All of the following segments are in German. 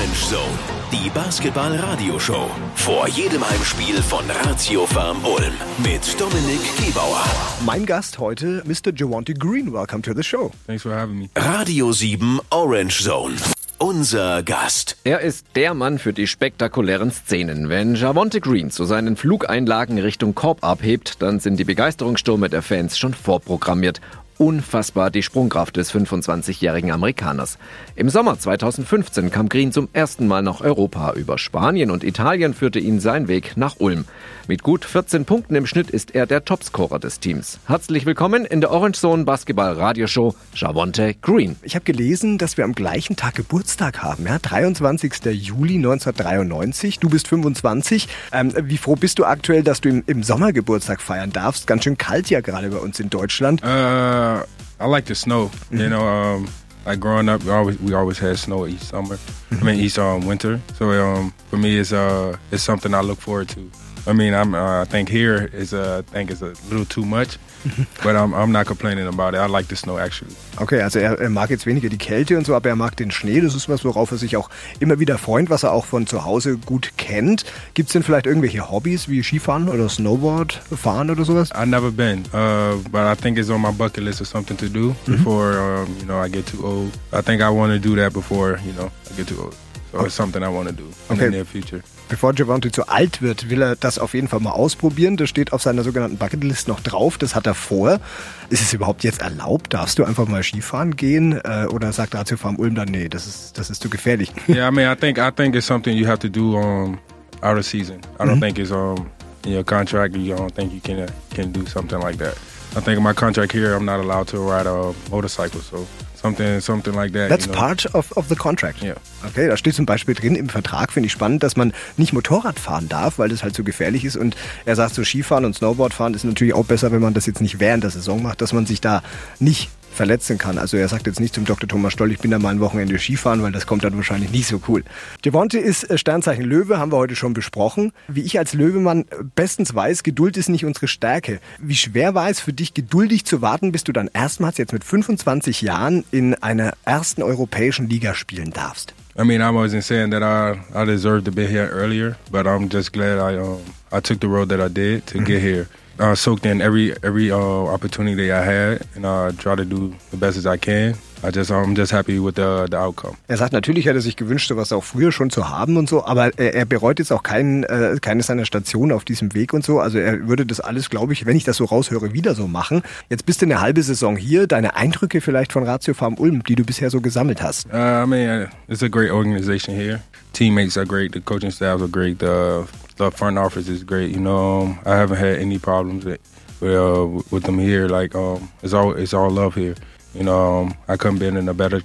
Orange Zone, die Basketball-Radio-Show. Vor jedem Heimspiel von Ratio Farm Ulm mit Dominik Gebauer. Mein Gast heute, Mr. Javante Green. Welcome to the show. Thanks for having me. Radio 7 Orange Zone. Unser Gast. Er ist der Mann für die spektakulären Szenen. Wenn Javonte Green zu seinen Flugeinlagen Richtung Korb abhebt, dann sind die Begeisterungsstürme der Fans schon vorprogrammiert unfassbar die Sprungkraft des 25-jährigen Amerikaners. Im Sommer 2015 kam Green zum ersten Mal nach Europa. Über Spanien und Italien führte ihn sein Weg nach Ulm. Mit gut 14 Punkten im Schnitt ist er der Topscorer des Teams. Herzlich willkommen in der Orange Zone Basketball Radioshow Javonte Green. Ich habe gelesen, dass wir am gleichen Tag Geburtstag haben, ja? 23. Juli 1993. Du bist 25. Ähm, wie froh bist du aktuell, dass du im, im Sommer Geburtstag feiern darfst? Ganz schön kalt ja gerade bei uns in Deutschland. Uh uh, I like the snow. Mm-hmm. You know, um, like growing up, we always we always had snow each summer. Mm-hmm. I mean, each um, winter. So um, for me, it's uh, it's something I look forward to. I mean, I'm uh, I think here is uh, I think it's a little too much. But I'm, I'm not complaining about it. I like the snow actually. Okay, also er, er, mag jetzt weniger die Kälte und so, aber er mag den Schnee. Das ist was, worauf er sich auch immer wieder freut, was er auch von zu Hause gut kennt. Gibt es denn vielleicht irgendwelche Hobbys wie Skifahren oder Snowboard fahren oder sowas? I've never been, uh, but I think it's on my bucket list of something to do mhm. before um, you know I get too old. I think I want to do that before you know I get too old. So it's something I want to do in okay. the near future. Bevor Javante zu alt wird, will er das auf jeden Fall mal ausprobieren. Das steht auf seiner sogenannten Bucketlist noch drauf. Das hat er vor. Ist es überhaupt jetzt erlaubt? Darfst du einfach mal Skifahren gehen? Äh, oder sagt Ratio Farm Ulm dann, nee, das ist, das ist zu gefährlich? Yeah, I mean, I think, I think it's something you have to do um, out of season. I don't -hmm. think it's um, in your contract. You don't think you can, uh, can do something like that. I think in my contract here, I'm not allowed to ride a motorcycle, so something, something like that. That's you know? part of, of the contract. Yeah. Okay, da steht zum Beispiel drin im Vertrag, finde ich spannend, dass man nicht Motorrad fahren darf, weil das halt so gefährlich ist. Und er sagt, so Skifahren und Snowboardfahren ist natürlich auch besser, wenn man das jetzt nicht während der Saison macht, dass man sich da nicht verletzen kann. Also er sagt jetzt nicht zum Dr. Thomas Stoll, ich bin da mal ein Wochenende Skifahren, weil das kommt dann wahrscheinlich nicht so cool. Devonte ist äh, Sternzeichen Löwe, haben wir heute schon besprochen. Wie ich als Löwemann bestens weiß, Geduld ist nicht unsere Stärke. Wie schwer war es für dich, geduldig zu warten, bis du dann erstmals jetzt mit 25 Jahren in einer ersten europäischen Liga spielen darfst? I mean, I wasn't saying that I, I deserved to be here earlier, but I'm just glad I um, I took the road that I did to get here. Uh, soaked in every every uh, opportunity that I had and uh, try to do the best as I can. I just, I'm just happy with the, the outcome. Er sagt, natürlich hätte er sich gewünscht, sowas auch früher schon zu haben und so, aber er, er bereut jetzt auch kein, äh, keine seiner Stationen auf diesem Weg und so. Also er würde das alles, glaube ich, wenn ich das so raushöre, wieder so machen. Jetzt bist du eine halbe Saison hier. Deine Eindrücke vielleicht von Ratio Farm Ulm, die du bisher so gesammelt hast? Uh, I mean, it's a great organization here. Teammates are great. The coaching staff are great. The the front office is great. You know, I haven't had any problems with, uh, with them here. Like um, it's all it's all love here. You know, um, I couldn't been in a better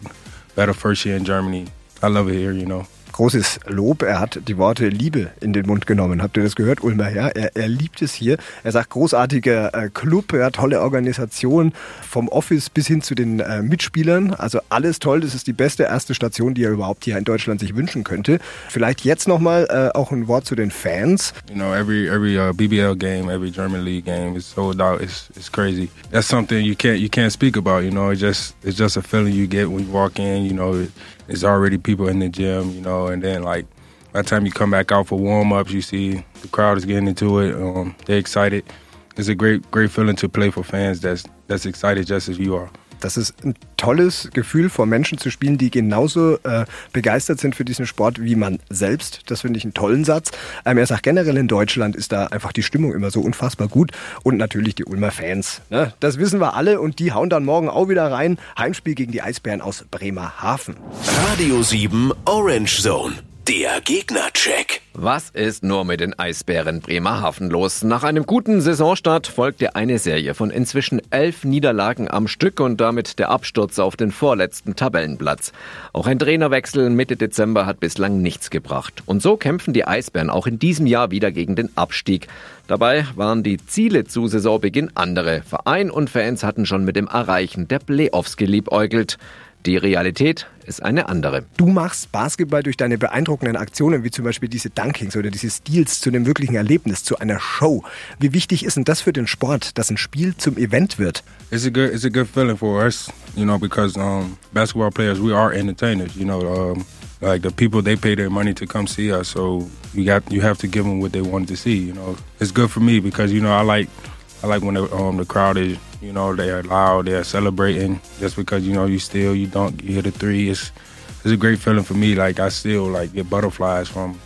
better first year in Germany. I love it here. You know. Großes Lob. Er hat die Worte Liebe in den Mund genommen. Habt ihr das gehört, Ulmer? Ja, er, er liebt es hier. Er sagt, großartiger äh, Club, hat tolle Organisation, vom Office bis hin zu den äh, Mitspielern. Also alles toll. Das ist die beste erste Station, die er überhaupt hier in Deutschland sich wünschen könnte. Vielleicht jetzt nochmal äh, auch ein Wort zu den Fans. You know, every every uh, BBL game, every German League game is sold out. It's it's crazy. That's something you can't you can't speak about. You know, it's just it's just a feeling you get when you walk in. You know. There's already people in the gym, you know, and then like by the time you come back out for warm ups, you see the crowd is getting into it. Um, they're excited. It's a great, great feeling to play for fans that's that's excited just as you are. Das ist ein tolles Gefühl, vor Menschen zu spielen, die genauso äh, begeistert sind für diesen Sport wie man selbst. Das finde ich einen tollen Satz. Ähm, er sagt generell in Deutschland ist da einfach die Stimmung immer so unfassbar gut und natürlich die Ulmer Fans. Ne? Das wissen wir alle und die hauen dann morgen auch wieder rein. Heimspiel gegen die Eisbären aus Bremerhaven. Radio 7 Orange Zone. Der Gegnercheck. Was ist nur mit den Eisbären Bremerhaven los? Nach einem guten Saisonstart folgte eine Serie von inzwischen elf Niederlagen am Stück und damit der Absturz auf den vorletzten Tabellenplatz. Auch ein Trainerwechsel Mitte Dezember hat bislang nichts gebracht. Und so kämpfen die Eisbären auch in diesem Jahr wieder gegen den Abstieg. Dabei waren die Ziele zu Saisonbeginn andere. Verein und Fans hatten schon mit dem Erreichen der Playoffs geliebäugelt. Die Realität ist eine andere. Du machst Basketball durch deine beeindruckenden Aktionen, wie zum Beispiel diese Dunkings oder diese Steals zu einem wirklichen Erlebnis, zu einer Show. Wie wichtig ist denn das für den Sport, dass ein Spiel zum Event wird? It's a good, it's a good feeling for us, you know, because um, basketball players, we are entertainers, you know. Um, like the people they pay their money to come see us. So you got you have to give them what they wanted to see. You know, it's good for me because you know I like I like when the, um, the crowd is you know they're loud, they're celebrating. Just because you know you still you don't you hit a three, it's it's a great feeling for me. Like I still like get butterflies from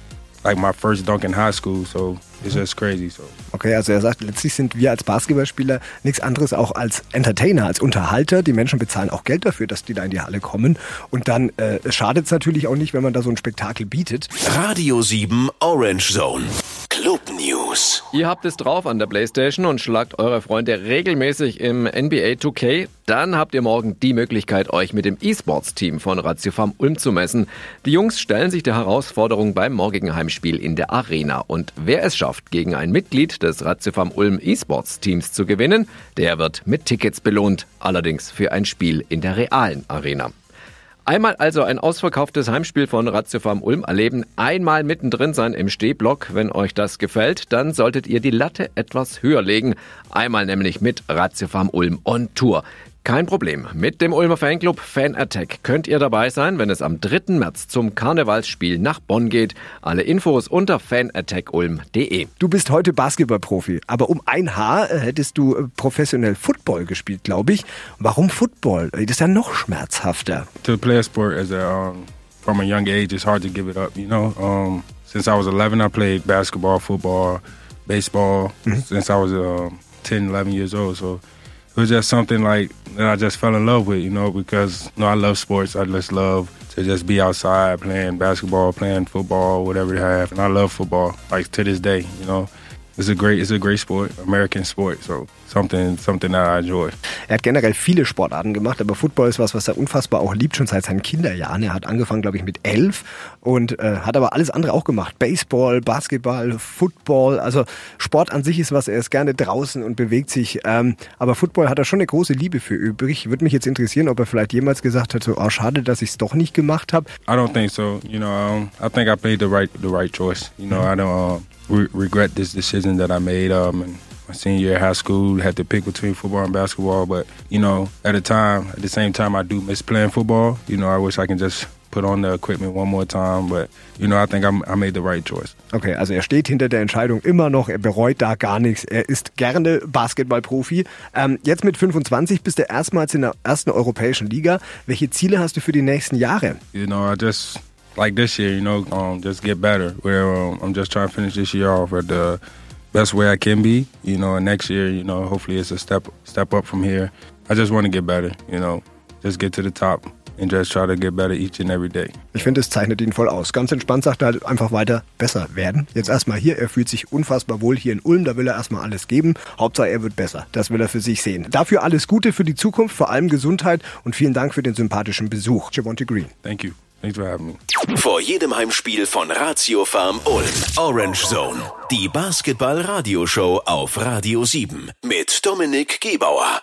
like my first dunk in high school. So it's just crazy. So. Okay, also er sagt, letztlich sind wir als Basketballspieler nichts anderes auch als Entertainer, als Unterhalter. Die Menschen bezahlen auch Geld dafür, dass die da in die Halle kommen. Und dann äh, schadet es natürlich auch nicht, wenn man da so ein Spektakel bietet. Radio 7 Orange Zone. Club News. Ihr habt es drauf an der Playstation und schlagt eure Freunde regelmäßig im NBA 2K. Dann habt ihr morgen die Möglichkeit, euch mit dem E-Sports-Team von Ratiofarm Ulm zu messen. Die Jungs stellen sich der Herausforderung beim morgigen Heimspiel in der Arena. Und wer es schafft, gegen ein Mitglied des Ratiofarm Ulm E-Sports-Teams zu gewinnen, der wird mit Tickets belohnt. Allerdings für ein Spiel in der realen Arena. Einmal also ein ausverkauftes Heimspiel von Ratio Farm Ulm erleben, einmal mittendrin sein im Stehblock. Wenn euch das gefällt, dann solltet ihr die Latte etwas höher legen. Einmal nämlich mit Ratio Farm Ulm on Tour. Kein Problem. Mit dem Ulmer Fanclub Fan Attack könnt ihr dabei sein, wenn es am 3. März zum Karnevalsspiel nach Bonn geht. Alle Infos unter fanattackulm.de. Du bist heute Basketballprofi, aber um ein Haar äh, hättest du äh, professionell Football gespielt, glaube ich. Warum Football? Das ist ja noch schmerzhafter. To play a sport as a, um, from a young age, it's hard to give it up, you know. Um, since I was 11, I played basketball, football, baseball, mm-hmm. since I was uh, 10, 11 years old. So it was just something like that I just fell in love with, you know, because you know, I love sports. I just love to just be outside playing basketball, playing football, whatever they have. And I love football, like to this day, you know. It's a great, it's a great sport, American sport, so something, something that I enjoy. Er hat generell viele Sportarten gemacht, aber Football ist was, was er unfassbar auch liebt, schon seit seinen Kinderjahren. Er hat angefangen, glaube ich, mit elf und äh, hat aber alles andere auch gemacht. Baseball, Basketball, Football, also Sport an sich ist was, er ist gerne draußen und bewegt sich, ähm, aber Football hat er schon eine große Liebe für übrig. Würde mich jetzt interessieren, ob er vielleicht jemals gesagt hat, so, oh, schade, dass ich es doch nicht gemacht habe. I don't think so, you know, um, I think I made the right, the right choice, you know, I don't... Uh, re- regret this decision that I made. Um, and my senior year of high school, had to pick between football and basketball. But you know, at the time, at the same time, I do miss playing football. You know, I wish I can just put on the equipment one more time. But you know, I think I'm, I made the right choice. Okay, also er steht hinter der Entscheidung immer noch. Er bereut da gar nichts. Er ist gerne Basketballprofi. Ähm, jetzt mit 25 bist du erstmals in der ersten europäischen Liga. Welche Ziele hast du für die nächsten Jahre? You know, I just like this year, you know, um, just get better. Where um, I'm just trying to finish this year off at the best way I can be, you know. And next year, you know, hopefully it's a step step up from here. I just want to get better, you know, just get to the top. And just try to get better each and every day. Ich finde, es zeichnet ihn voll aus. Ganz entspannt sagt er halt einfach weiter besser werden. Jetzt erstmal hier, er fühlt sich unfassbar wohl hier in Ulm, da will er erstmal alles geben. Hauptsache er wird besser. Das will er für sich sehen. Dafür alles Gute für die Zukunft, vor allem Gesundheit und vielen Dank für den sympathischen Besuch. Javonte Green. Thank you. Having me. Vor jedem Heimspiel von Ratio Farm Ulm. Orange Zone. Die Basketball-Radioshow auf Radio 7 mit Dominik Gebauer.